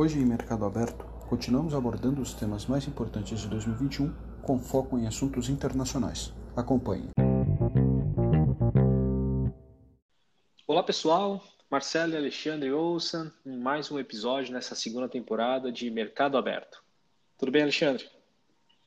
Hoje em Mercado Aberto, continuamos abordando os temas mais importantes de 2021 com foco em assuntos internacionais. Acompanhe. Olá pessoal, Marcelo e Alexandre Olsen em mais um episódio nessa segunda temporada de Mercado Aberto. Tudo bem, Alexandre?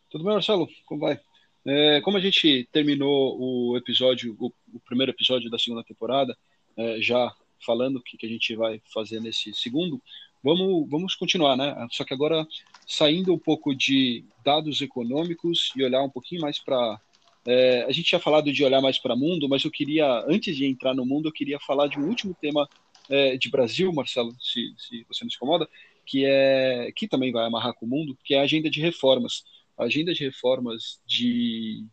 Tudo bem, Marcelo? Como vai? É, como a gente terminou o episódio, o, o primeiro episódio da segunda temporada, é, já falando o que, que a gente vai fazer nesse segundo, vamos, vamos continuar, né? Só que agora saindo um pouco de dados econômicos e olhar um pouquinho mais para. É, a gente tinha falado de olhar mais para o mundo, mas eu queria, antes de entrar no mundo, eu queria falar de um último tema é, de Brasil, Marcelo, se, se você não se incomoda, que é que também vai amarrar com o mundo, que é a agenda de reformas. A agenda de reformas de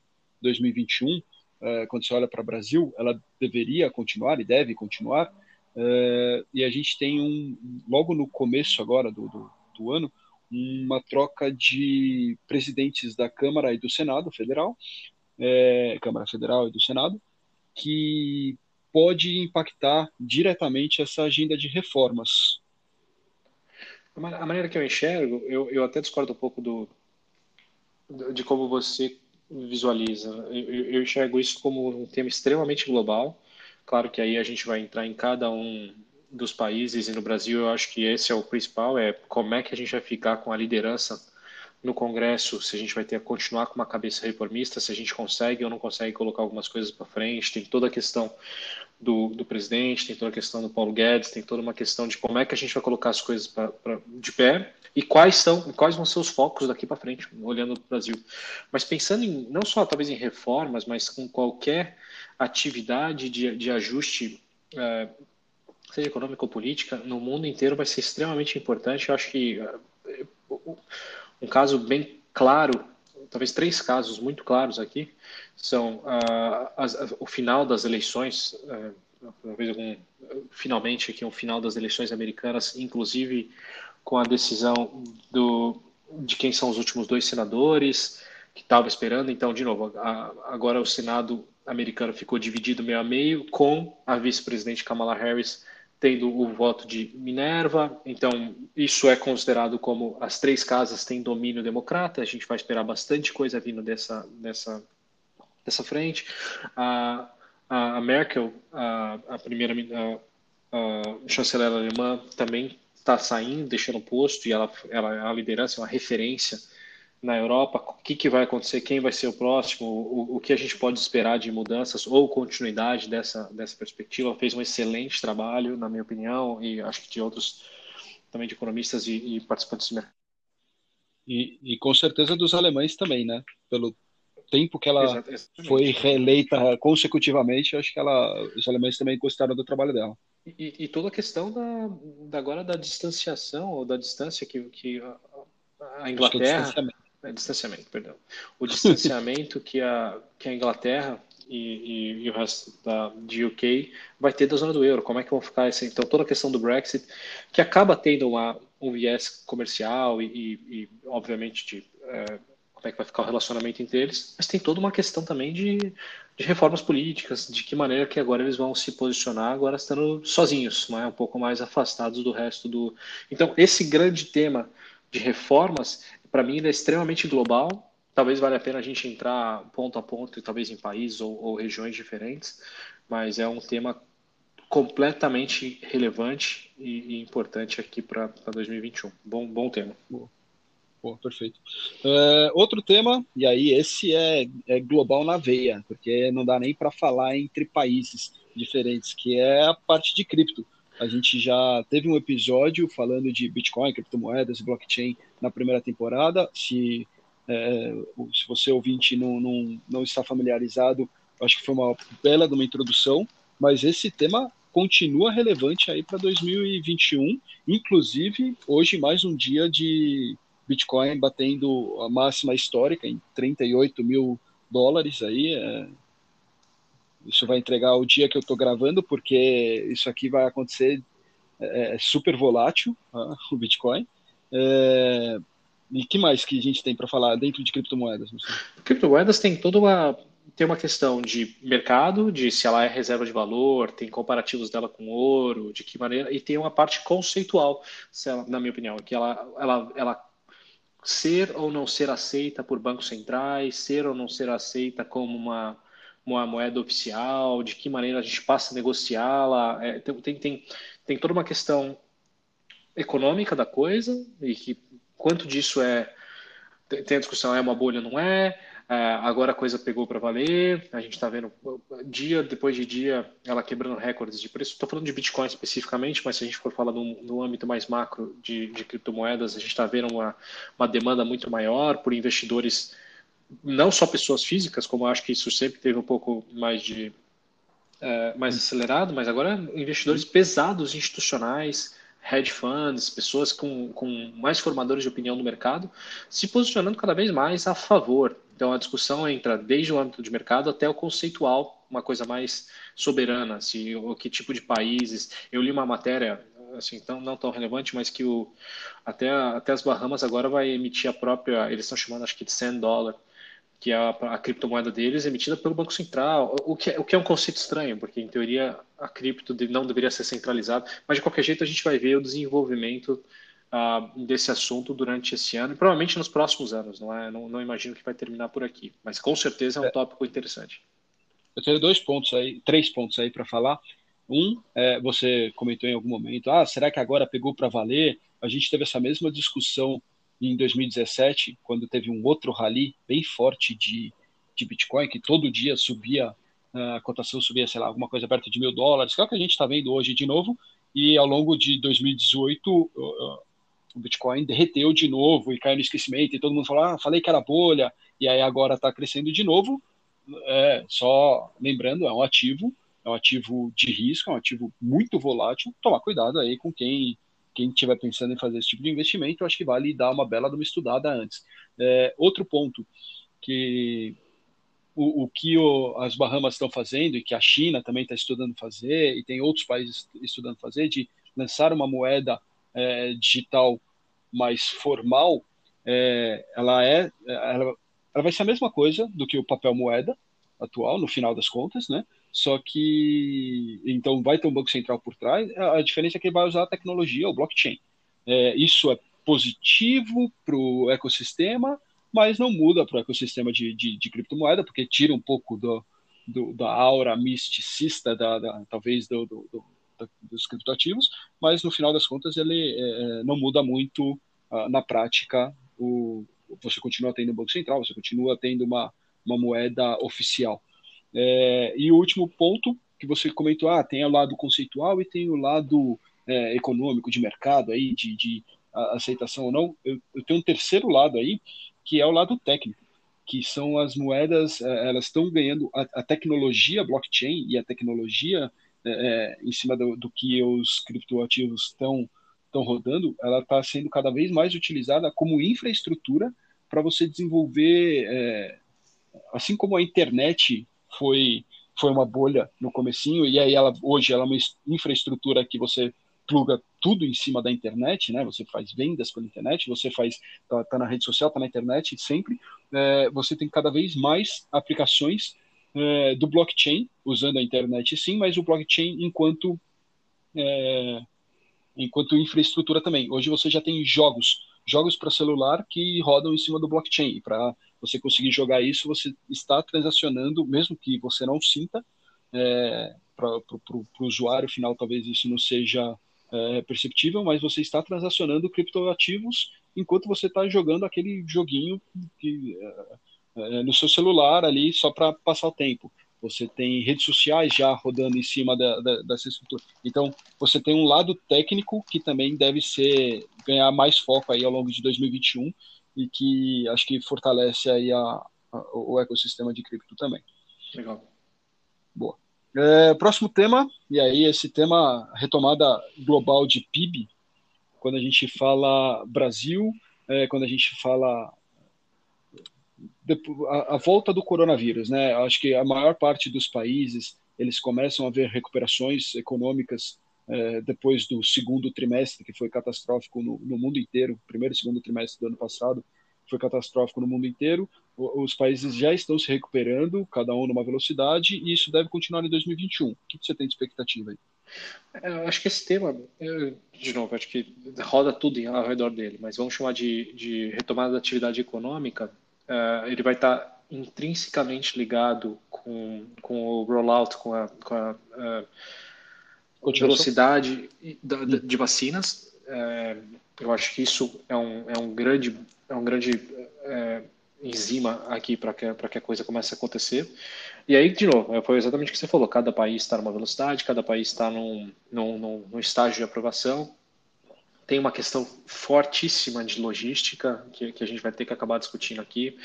2021, é, quando você olha para o Brasil, ela deveria continuar e deve continuar, Uh, e a gente tem um, logo no começo agora do, do, do, ano, uma troca de presidentes da Câmara e do Senado Federal, é, Câmara Federal e do Senado, que pode impactar diretamente essa agenda de reformas. A maneira que eu enxergo, eu, eu até discordo um pouco do, de como você visualiza. Eu, eu enxergo isso como um tema extremamente global, Claro que aí a gente vai entrar em cada um dos países e no Brasil eu acho que esse é o principal, é como é que a gente vai ficar com a liderança no Congresso, se a gente vai ter a continuar com uma cabeça reformista, se a gente consegue ou não consegue colocar algumas coisas para frente, tem toda a questão do, do, presidente, tem toda a questão do Paulo Guedes, tem toda uma questão de como é que a gente vai colocar as coisas pra, pra de pé e quais são, quais vão ser os focos daqui para frente, olhando para o Brasil. Mas pensando em, não só talvez em reformas, mas com qualquer atividade de, de ajuste, é, seja econômica ou política, no mundo inteiro vai ser extremamente importante. Eu acho que é, um caso bem claro, talvez três casos muito claros aqui, são as, o final das eleições, talvez algum, finalmente aqui um final das eleições americanas, inclusive com a decisão do, de quem são os últimos dois senadores que estava esperando. Então, de novo, a, agora o Senado americano ficou dividido meio a meio, com a vice-presidente Kamala Harris tendo o voto de Minerva. Então, isso é considerado como as três casas têm domínio democrata. A gente vai esperar bastante coisa vindo dessa, dessa, dessa frente. A, a Merkel, a, a primeira a, chanceler alemã, também está saindo, deixando o posto, e ela, ela é a liderança, é uma referência na Europa, o que, que vai acontecer, quem vai ser o próximo, o, o que a gente pode esperar de mudanças ou continuidade dessa, dessa perspectiva. Fez um excelente trabalho, na minha opinião, e acho que de outros também de economistas e, e participantes do mercado. E, e, com certeza dos alemães também, né? Pelo tempo que ela Exatamente. foi reeleita consecutivamente, acho que ela, os alemães também gostaram do trabalho dela. E, e toda a questão da, da, agora da distanciação ou da distância que, que a, a é Inglaterra é, distanciamento, perdão. O distanciamento que, a, que a Inglaterra e, e, e, o resto da, de UK vai ter da zona do euro. Como é que vão ficar essa? Então, toda a questão do Brexit, que acaba tendo uma, um viés comercial e, e obviamente, de é, como é que vai ficar o relacionamento entre eles, mas tem toda uma questão também de, de reformas políticas, de que maneira que agora eles vão se posicionar, agora estando sozinhos, não é? um pouco mais afastados do resto do. Então, esse grande tema de reformas para mim, ele é extremamente global. Talvez valha a pena a gente entrar ponto a ponto, talvez em países ou, ou regiões diferentes, mas é um tema completamente relevante e, e importante aqui para 2021. Bom, bom tema. Boa. Boa, perfeito. Uh, outro tema, e aí esse é, é, global na veia, porque não dá nem para falar entre países diferentes, que é a parte de cripto. A gente já teve um episódio falando de Bitcoin, criptomoedas blockchain na primeira temporada. Se, é, se você ouvinte não, não, não está familiarizado, acho que foi uma bela uma introdução, mas esse tema continua relevante aí para 2021, inclusive hoje mais um dia de Bitcoin batendo a máxima histórica em 38 mil dólares aí, é, isso vai entregar o dia que eu estou gravando, porque isso aqui vai acontecer é, é super volátil, ah, o Bitcoin. É, e que mais que a gente tem para falar dentro de criptomoedas? Criptomoedas tem toda uma tem uma questão de mercado, de se ela é reserva de valor, tem comparativos dela com ouro, de que maneira, e tem uma parte conceitual, ela, na minha opinião, que ela, ela, ela ser ou não ser aceita por bancos centrais, ser ou não ser aceita como uma, uma moeda oficial, de que maneira a gente passa a negociá-la, é, tem, tem, tem toda uma questão econômica da coisa e que quanto disso é tem a discussão é uma bolha não é é, agora a coisa pegou para valer, a gente está vendo dia depois de dia ela quebrando recordes de preço. Estou falando de Bitcoin especificamente, mas se a gente for falar no âmbito mais macro de, de criptomoedas, a gente está vendo uma, uma demanda muito maior por investidores, não só pessoas físicas, como acho que isso sempre teve um pouco mais de é, mais acelerado, mas agora investidores pesados institucionais hedge funds, pessoas com, com mais formadores de opinião no mercado, se posicionando cada vez mais a favor então a discussão entra desde o âmbito de mercado até o conceitual, uma coisa mais soberana, se o que tipo de países. Eu li uma matéria assim, não tão relevante, mas que o, até, até as Bahamas agora vai emitir a própria, eles estão chamando acho que de 100 dólar, que é a, a, criptomoeda deles emitida pelo Banco Central, o que, é, o que é um conceito estranho, porque em teoria a cripto não deveria ser centralizada, mas de qualquer jeito a gente vai ver o desenvolvimento uh, desse assunto durante esse ano e provavelmente nos próximos anos. Não, é, não, não imagino que vai terminar por aqui, mas com certeza é um é. tópico interessante. Eu tenho dois pontos aí, três pontos aí para falar. Um, é, você comentou em algum momento, ah, será que agora pegou para valer? A gente teve essa mesma discussão em 2017, quando teve um outro rally bem forte de, de Bitcoin, que todo dia subia, a cotação subia, sei lá, alguma coisa perto de mil dólares, que é o que a gente está vendo hoje de novo, e ao longo de 2018, o Bitcoin derreteu de novo e caiu no esquecimento, e todo mundo falou, ah, falei que era bolha, e aí agora está crescendo de novo. É, só lembrando, é um ativo, é um ativo de risco, é um ativo muito volátil. Tomar cuidado aí com quem quem estiver pensando em fazer esse tipo de investimento, acho que vale dar uma bela uma estudada antes. É, outro ponto que o, o que o, as Bahamas estão fazendo e que a China também está estudando fazer e tem outros países estudando fazer de lançar uma moeda é, digital mais formal, é, ela é, ela, ela vai ser a mesma coisa do que o papel moeda atual, no final das contas, né? Só que então vai ter um banco central por trás. A diferença é que ele vai usar a tecnologia, o blockchain. É, isso é positivo para o ecossistema, mas não muda para o ecossistema de, de, de, criptomoeda, porque tira um pouco do, do, da aura misticista, da, da talvez do, do, dos criptoativos, mas no final das contas ele é, é não muda muito uh, na prática. O, você continua tendo banco central, você continua tendo uma, uma moeda oficial. É, e o último ponto que você comentou, ah, tem o lado conceitual e tem o lado é, econômico, de mercado aí, de, de aceitação ou não. Eu, eu, tenho um terceiro lado aí, que é o lado técnico, que são as moedas, é, elas estão ganhando a, a tecnologia blockchain e a tecnologia é, é, em cima do, do, que os criptoativos estão estão rodando, ela está sendo cada vez mais utilizada como infraestrutura para você desenvolver, é, assim como a internet foi foi uma bolha no comecinho e aí ela hoje ela é uma infraestrutura que você pluga tudo em cima da internet, né? Você faz vendas pela internet, você faz tá, tá na rede social, tá na internet sempre. É, você tem cada vez mais aplicações é, do blockchain, usando a internet sim, mas o blockchain enquanto, é, enquanto infraestrutura também. Hoje você já tem jogos, jogos para celular que rodam em cima do blockchain. Para você conseguir jogar isso, você está transacionando, mesmo que você não sinta, é, para o usuário final talvez isso não seja é, perceptível, mas você está transacionando criptoativos enquanto você está jogando aquele joguinho que é, no seu celular ali só para passar o tempo. Você tem redes sociais já rodando em cima da, da, dessa estrutura. Então, você tem um lado técnico que também deve ser ganhar mais foco aí ao longo de 2021 e que acho que fortalece aí a, a o ecossistema de cripto também. Legal. Boa. É, próximo tema, e aí esse tema, retomada global de PIB, quando a gente fala Brasil, é, quando a gente fala a, volta do coronavírus, né? Acho que a maior parte dos países eles começam a ver recuperações econômicas é, depois do segundo trimestre, que foi catastrófico no, no, mundo inteiro. Primeiro e segundo trimestre do ano passado foi catastrófico no mundo inteiro. os países já estão se recuperando, cada um numa velocidade, e isso deve continuar em 2021. O que você tem de expectativa aí? É, eu acho que esse tema, de novo, acho que roda tudo ao redor dele, mas vamos chamar de, de retomada da atividade econômica, uh, ele vai estar intrinsecamente ligado com, com o rollout, com a, com a uh, velocidade de, de vacinas. Uh, eu acho que isso é um, é um grande, é um grande enzima aqui para que, que a coisa comece a acontecer. E aí, de novo, foi exatamente o que você falou: cada país está numa velocidade, cada país está num, num, num, num estágio de aprovação. Tem uma questão fortíssima de logística que, que a gente vai ter que acabar discutindo aqui.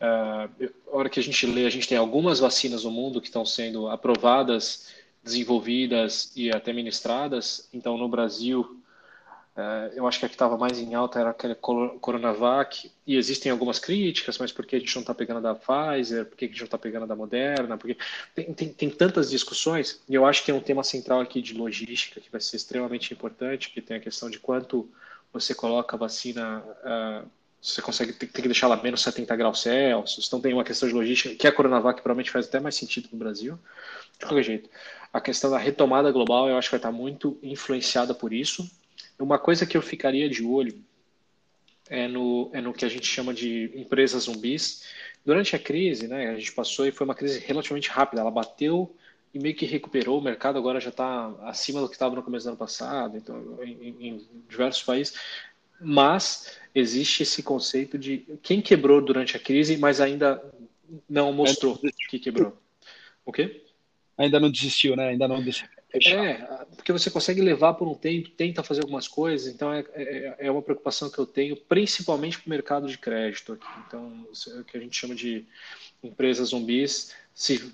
Uh, a hora que a gente lê, a gente tem algumas vacinas no mundo que estão sendo aprovadas, desenvolvidas e até ministradas. Então, no Brasil, eu acho que a que estava mais em alta era aquela Coronavac, e existem algumas críticas, mas por que a gente não está pegando da Pfizer, por que a gente não está pegando da Moderna, porque tem, tem, tem, tantas discussões, e eu acho que tem um tema central aqui de logística que vai ser extremamente importante, que tem a questão de quanto você coloca a vacina, uh, você consegue, tem, tem que deixar ela menos 70 graus Celsius, então tem uma questão de logística, que a Coronavac provavelmente faz até mais sentido no Brasil, de qualquer jeito. A questão da retomada global, eu acho que vai estar muito influenciada por isso, uma coisa que eu ficaria de olho é no, é no que a gente chama de empresas zumbis. Durante a crise, né, a gente passou e foi uma crise relativamente rápida. Ela bateu e meio que recuperou. O mercado agora já está acima do que estava no começo do ano passado, então, em, em diversos países. Mas existe esse conceito de quem quebrou durante a crise, mas ainda não mostrou que quebrou. O quê? Ainda não desistiu, né? Ainda não desistiu. É, porque você consegue levar por um tempo, tenta fazer algumas coisas, então é, é, é uma preocupação que eu tenho, principalmente para o mercado de crédito aqui. Então, é o que a gente chama de empresas zumbis, se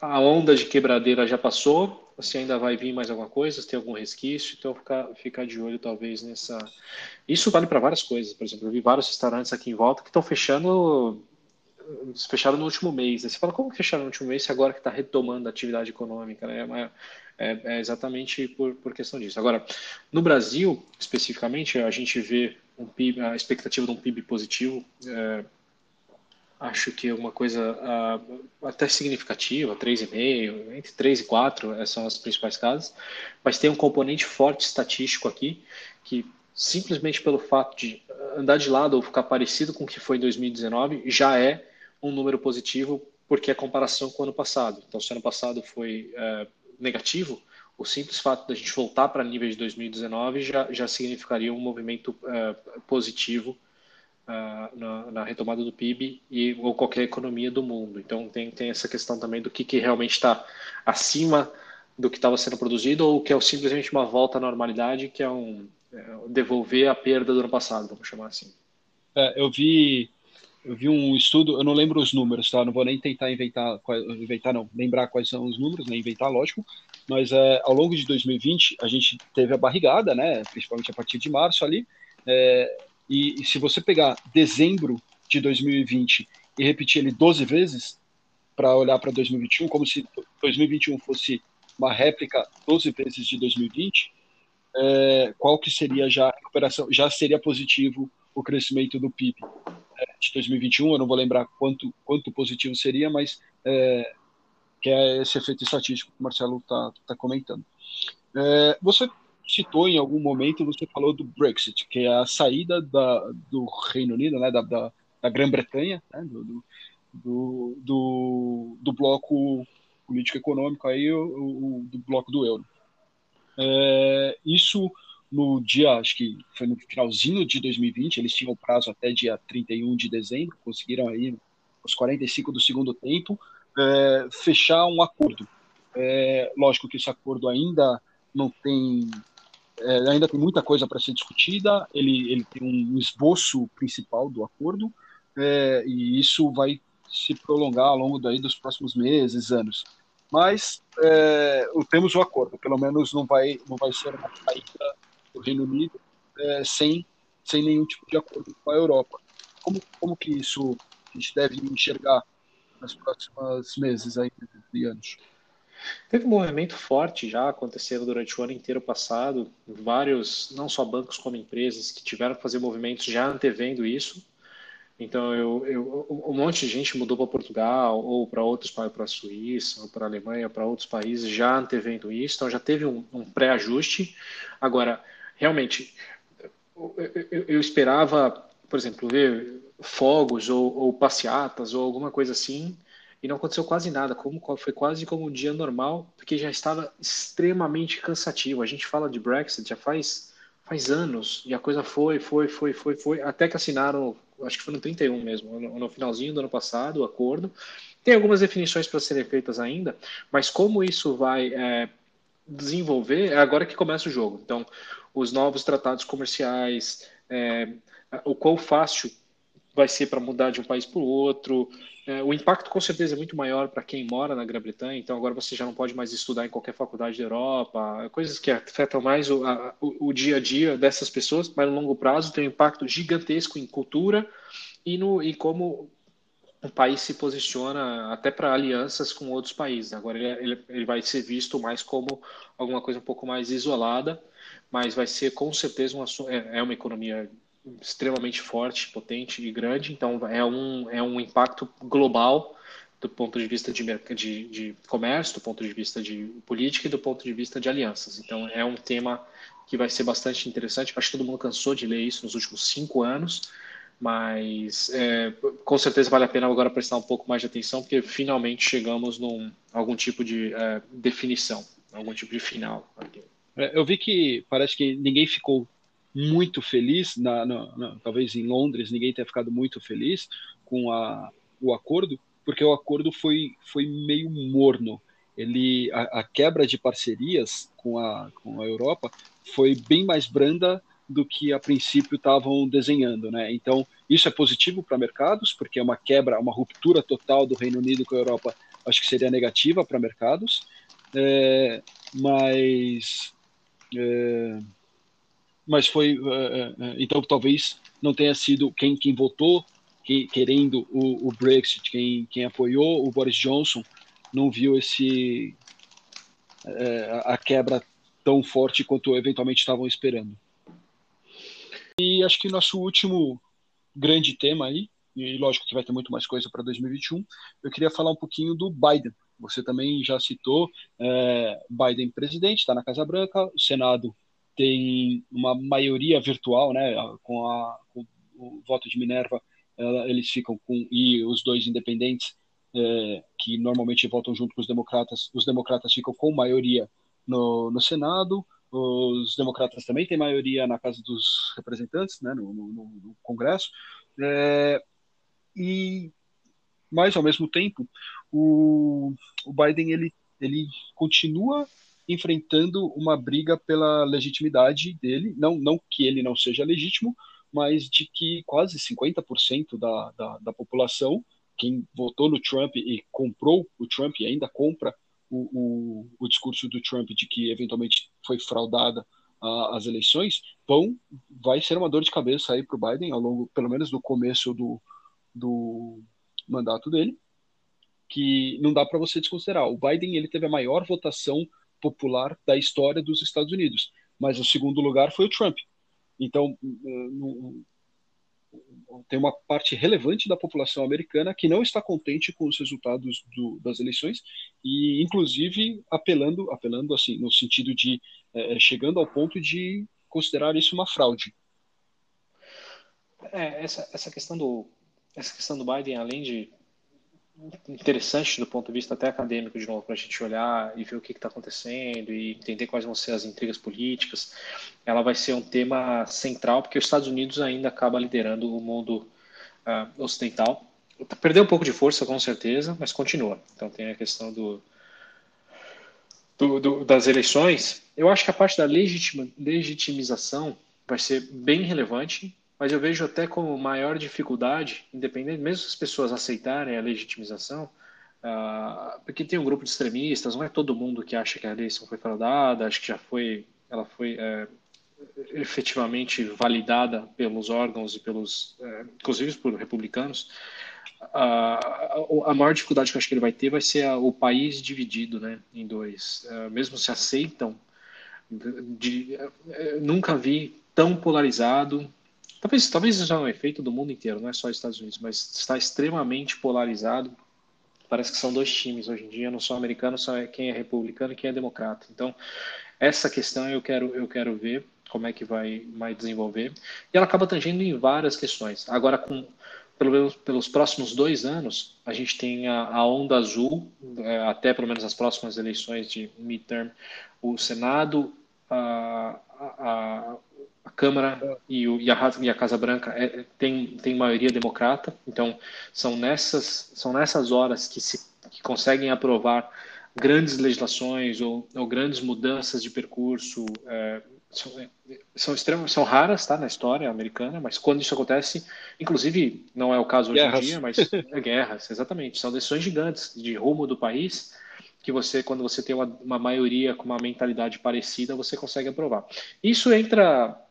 a onda de quebradeira já passou, se ainda vai vir mais alguma coisa, se tem algum resquício, então ficar, ficar de olho talvez nessa. Isso vale para várias coisas, por exemplo, eu vi vários restaurantes aqui em volta que estão fechando fecharam no último mês. Você fala, como que fecharam no último mês se agora que está retomando a atividade econômica? Né? É, é, exatamente por, por questão disso. Agora, no Brasil, especificamente, a gente vê um PIB, a expectativa de um PIB positivo. É, acho que é uma coisa até significativa, 3,5, entre 3 e 4 são as principais casas, mas tem um componente forte estatístico aqui, que simplesmente pelo fato de andar de lado ou ficar parecido com o que foi em 2019, já é um número positivo porque é comparação com o ano passado. Então, se o ano passado foi é, negativo, o simples fato da gente voltar para níveis de 2019 já, já significaria um movimento é, positivo é, na, na, retomada do PIB e ou qualquer economia do mundo. Então, tem, tem essa questão também do que, que realmente está acima do que estava sendo produzido ou que é simplesmente uma volta à normalidade, que é um é, devolver a perda do ano passado, vamos chamar assim. É, eu vi eu vi um estudo, eu não lembro os números, tá? Não vou nem tentar inventar, inventar não, lembrar quais são os números, nem inventar, lógico. Mas é, ao longo de 2020 a gente teve a barrigada, né? Principalmente a partir de março ali. É, e, e, se você pegar dezembro de 2020 e repetir ele 12 vezes para olhar para 2021, como se 2021 fosse uma réplica 12 vezes de 2020, é, qual que seria já a recuperação? Já seria positivo o crescimento do PIB de 2021, eu não vou lembrar quanto, quanto positivo seria, mas é, que é esse efeito estatístico que o Marcelo está tá comentando. É, você citou em algum momento, você falou do Brexit, que é a saída da, do Reino Unido, né, da, da, da Grã-Bretanha, né, do, do, do, do, bloco político-econômico, aí, o, o, do bloco do euro. É, isso no dia, acho que foi no finalzinho de 2020, eles tinham prazo até dia 31 de dezembro, conseguiram aí, os 45 do segundo tempo, é, fechar um acordo. É, lógico que esse acordo ainda não tem, é, ainda tem muita coisa para ser discutida, ele, ele tem um esboço principal do acordo, é, e isso vai se prolongar ao longo daí dos próximos meses, anos. Mas é, temos o acordo, pelo menos não vai, não vai ser uma saída do Reino Unido é, sem, sem nenhum tipo de acordo com a Europa. Como, como que isso a gente deve enxergar nos próximos meses aí, e anos? Teve um movimento forte já acontecendo durante o ano inteiro passado, vários, não só bancos como empresas, que tiveram que fazer movimentos já antevendo isso. Então, eu, eu, um monte de gente mudou para Portugal, ou para outros países, para a Suíça, ou para a Alemanha, para outros países, já antevendo isso. Então, já teve um, um pré-ajuste. Agora, realmente, eu, eu, esperava, por exemplo, ver fogos ou, ou passeatas ou alguma coisa assim, e não aconteceu quase nada. Como, foi quase como um dia normal, porque já estava extremamente cansativo. A gente fala de Brexit já faz, faz anos, e a coisa foi, foi, foi, foi, foi, até que assinaram acho que foi no 31 mesmo, no, no finalzinho do ano passado, o acordo. Tem algumas definições para serem feitas ainda, mas como isso vai é, desenvolver, é agora que começa o jogo. Então, os novos tratados comerciais, é, o quão fácil vai ser para mudar de um país para o outro. É, o impacto com certeza é muito maior para quem mora na Grã-Bretanha, então agora você já não pode mais estudar em qualquer faculdade da Europa, coisas que afetam mais o, a, o, o dia a dia dessas pessoas, mas no longo prazo tem um impacto gigantesco em cultura e, no, e como o país se posiciona até para alianças com outros países. Agora ele, ele, ele, vai ser visto mais como alguma coisa um pouco mais isolada, mas vai ser com certeza uma, é, é uma economia extremamente forte, potente e grande, então é um, é um impacto global do ponto de vista de, de, de comércio, do ponto de vista de política e do ponto de vista de alianças. Então é um tema que vai ser bastante interessante. Acho que todo mundo cansou de ler isso nos últimos cinco anos, mas é, com certeza vale a pena agora prestar um pouco mais de atenção, porque finalmente chegamos num algum tipo de é, definição, algum tipo de final. É, eu vi que parece que ninguém ficou muito feliz, na, na, na, talvez em Londres ninguém tenha ficado muito feliz com a, o acordo, porque o acordo foi, foi meio morno. Ele, a, a, quebra de parcerias com a, com a Europa foi bem mais branda do que a princípio estavam desenhando, né? Então isso é positivo para mercados, porque é uma quebra, uma ruptura total do Reino Unido com a Europa, acho que seria negativa para mercados, é, mas é, mas foi uh, então talvez não tenha sido quem quem votou quem, querendo o, o, Brexit quem quem apoiou o Boris Johnson não viu esse a quebra tão forte quanto eventualmente estavam esperando. E acho que nosso último grande tema aí e lógico que vai ter muito mais coisa para 2021 eu queria falar um pouquinho do Biden você também já citou é, Biden presidente está na Casa Branca o Senado tem uma maioria virtual, né, com, a, com o voto de Minerva, eles ficam com e os dois independentes é, que normalmente votam junto com os democratas, os democratas ficam com maioria no, no Senado, os democratas também têm maioria na Casa dos Representantes, né, no, no, no Congresso, é, e mas ao mesmo tempo o, o Biden ele ele continua enfrentando uma briga pela legitimidade dele, não, não que ele não seja legítimo, mas de que quase 50% da, da, da população, quem votou no Trump e comprou o Trump e ainda compra o, o, o discurso do Trump de que eventualmente foi fraudada uh, as eleições, vão, vai ser uma dor de cabeça aí para o Biden ao longo, pelo menos do começo do, do mandato dele, que não dá para você desconsiderar. O Biden ele teve a maior votação popular da história dos Estados Unidos. Mas o segundo lugar foi o Trump. Então, tem uma parte relevante da população americana que não está contente com os resultados do, das eleições e, inclusive, apelando, apelando assim, no sentido de é, chegando ao ponto de considerar isso uma fraude. É, essa, essa questão do essa questão do Biden, além de interessante do ponto de vista até acadêmico, de novo, para a gente olhar e ver o que está acontecendo e entender quais vão ser as intrigas políticas. Ela vai ser um tema central, porque os Estados Unidos ainda acaba liderando o mundo uh, ocidental. Perdeu um pouco de força, com certeza, mas continua. Então tem a questão do, do, do das eleições. Eu acho que a parte da legitima, legitimização vai ser bem relevante mas eu vejo até como maior dificuldade, independente, mesmo se as pessoas aceitarem a legitimização, uh, porque tem um grupo de extremistas, não é todo mundo que acha que a eleição foi fraudada, acho que já foi, ela foi é, efetivamente validada pelos órgãos e pelos, é, inclusive por republicanos. Uh, a maior dificuldade que eu acho que ele vai ter vai ser a, o país dividido, né, em dois. Uh, mesmo se aceitam, de, de, nunca vi tão polarizado talvez, talvez seja um efeito do mundo inteiro, não é só Estados Unidos, mas está extremamente polarizado. Parece que são dois times hoje em dia, não são americanos, só é quem é republicano e quem é democrata. Então, essa questão eu quero, eu quero ver como é que vai, vai desenvolver. E ela acaba tangendo em várias questões. Agora, com, pelo menos pelos próximos dois anos, a gente tem a, a onda azul, é, até pelo menos as próximas eleições de midterm, o Senado, a, a Câmara e, o, e, a, e, a, Casa Branca é, tem, tem maioria democrata, então são nessas, são nessas horas que se que conseguem aprovar grandes legislações ou, ou grandes mudanças de percurso, é, são, são, extremos, são raras tá, na história americana, mas quando isso acontece, inclusive não é o caso hoje guerras. em dia, mas é guerras, exatamente. São decisões gigantes de rumo do país que você, quando você tem uma, uma maioria com uma mentalidade parecida, você consegue aprovar. Isso entra é,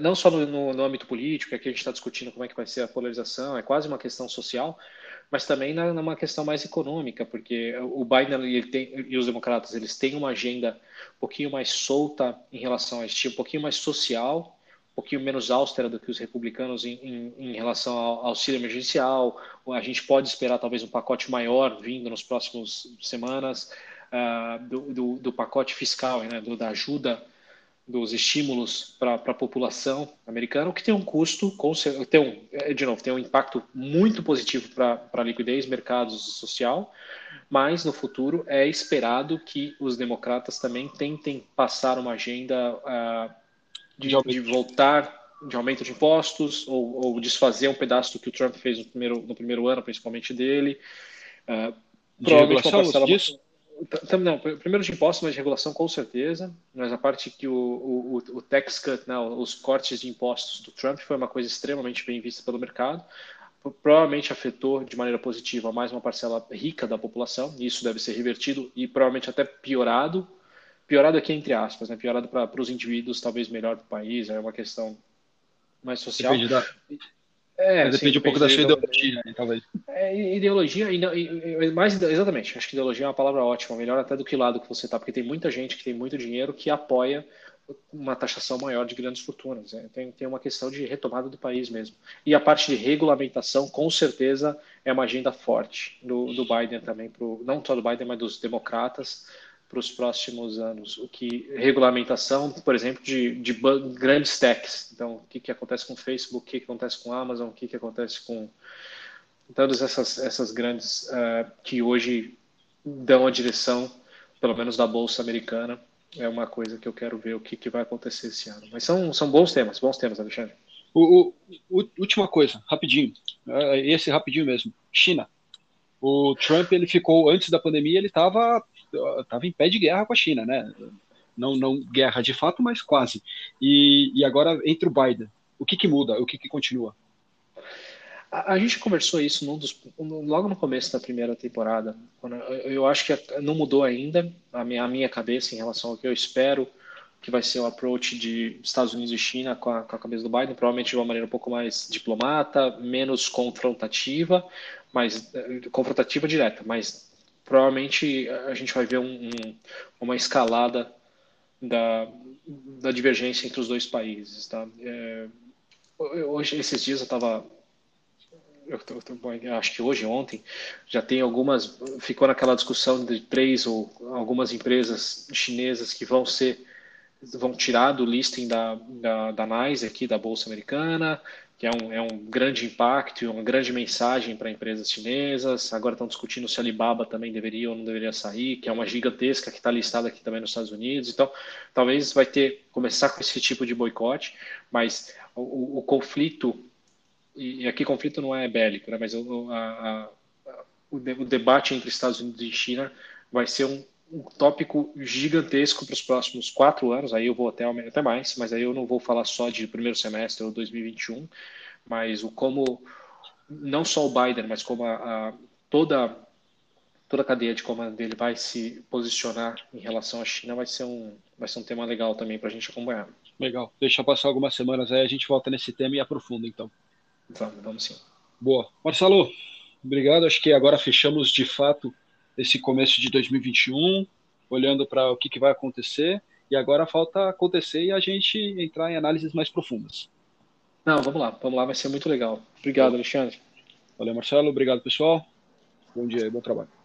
não só no, no, no, âmbito político, aqui a gente está discutindo como é que vai ser a polarização, é quase uma questão social, mas também na, numa questão mais econômica, porque o Biden ele tem, e os democratas eles têm uma agenda um pouquinho mais solta em relação a este, um pouquinho mais social, um pouquinho menos austera do que os republicanos em, em, em relação ao auxílio emergencial. A gente pode esperar talvez um pacote maior vindo nos próximos semanas uh, do, do, do, pacote fiscal, né, do, da ajuda dos estímulos para a população americana, o que tem um custo, tem um, é, de novo, tem um impacto muito positivo para a liquidez, mercados social, mas no futuro é esperado que os democratas também tentem passar uma agenda uh, de, de, voltar de aumento de impostos ou, ou, desfazer um pedaço do que o Trump fez no primeiro, no primeiro ano, principalmente dele. Uh, regulação disso? Não, primeiro de impostos, mas de regulação com certeza. Mas a parte que o, o, o tax cut, né, os cortes de impostos do Trump foi uma coisa extremamente bem vista pelo mercado. Provavelmente afetou de maneira positiva mais uma parcela rica da população, e isso deve ser revertido e provavelmente até piorado. Piorado aqui entre aspas, né, piorado para os indivíduos, talvez melhor do país, é uma questão mais social. Depende da, é, depende sim, um pouco da sua ideologia, né, talvez. É, ideologia, e, mais exatamente, acho que ideologia é uma palavra ótima, melhor até do que lado que você está, porque tem muita gente que tem muito dinheiro que apoia uma taxação maior de grandes fortunas. Né? Tem, tem uma questão de retomada do país mesmo. E a parte de regulamentação, com certeza, é uma agenda forte do, do Biden também, pro, não só do Biden, mas dos democratas, para os próximos anos. O que regulamentação, por exemplo, de, de grandes techs. Então, o que, que acontece com o Facebook, o que, que acontece com a Amazon, o que, que acontece com todas essas, essas grandes uh, que hoje dão a direção, pelo menos da bolsa americana. É uma coisa que eu quero ver o que, que vai acontecer esse ano. Mas são, são bons temas, bons temas, Alexandre. O, o, última coisa, rapidinho. É, esse rapidinho mesmo. China. O Trump ele ficou antes da pandemia, ele estava estava em pé de guerra com a China, né? Não, não guerra de fato, mas quase. E, e agora entre o Biden, o que, que muda? O que, que continua? A, a gente conversou isso dos, logo no começo da primeira temporada. Eu, eu acho que não mudou ainda a minha, a minha cabeça em relação ao que eu espero que vai ser o approach de Estados Unidos e China com a, com a cabeça do Biden, provavelmente de uma maneira um pouco mais diplomata, menos confrontativa, mas eh, confrontativa direta, mas provavelmente a gente vai ver um, um, uma escalada da, da divergência entre os dois países. Tá? É, hoje, esses dias eu estava acho que hoje, ontem, já tem algumas, ficou naquela discussão de três ou algumas empresas chinesas que vão ser, vão tirar do listing da, da, da aqui, da Bolsa Americana, que é um, é um grande impacto e uma grande mensagem para empresas chinesas. Agora estão discutindo se a Alibaba também deveria ou não deveria sair, que é uma gigantesca que está listada aqui também nos Estados Unidos. Então, talvez vai ter começar com esse tipo de boicote, mas o, o conflito e aqui conflito não é bélico, né, mas o, a, a, o debate entre Estados Unidos e China vai ser um, um tópico gigantesco para os próximos quatro anos, aí eu vou até, até mais, mas aí eu não vou falar só de primeiro semestre ou 2021, mas o como, não só o Biden, mas como a, a toda, toda a cadeia de comando dele vai se posicionar em relação à China vai ser um, vai ser um tema legal também para a gente acompanhar. Legal, deixa passar algumas semanas aí, a gente volta nesse tema e aprofunda então. Vamos, vamos sim. Boa. Marcelo, obrigado, acho que agora fechamos de fato esse começo de 2021, olhando para o que, que vai acontecer, e agora falta acontecer e a gente entrar em análises mais profundas. Não, vamos lá, vamos lá, vai ser muito legal. Obrigado, Alexandre. Valeu, Marcelo. Obrigado, pessoal. Bom dia e bom trabalho.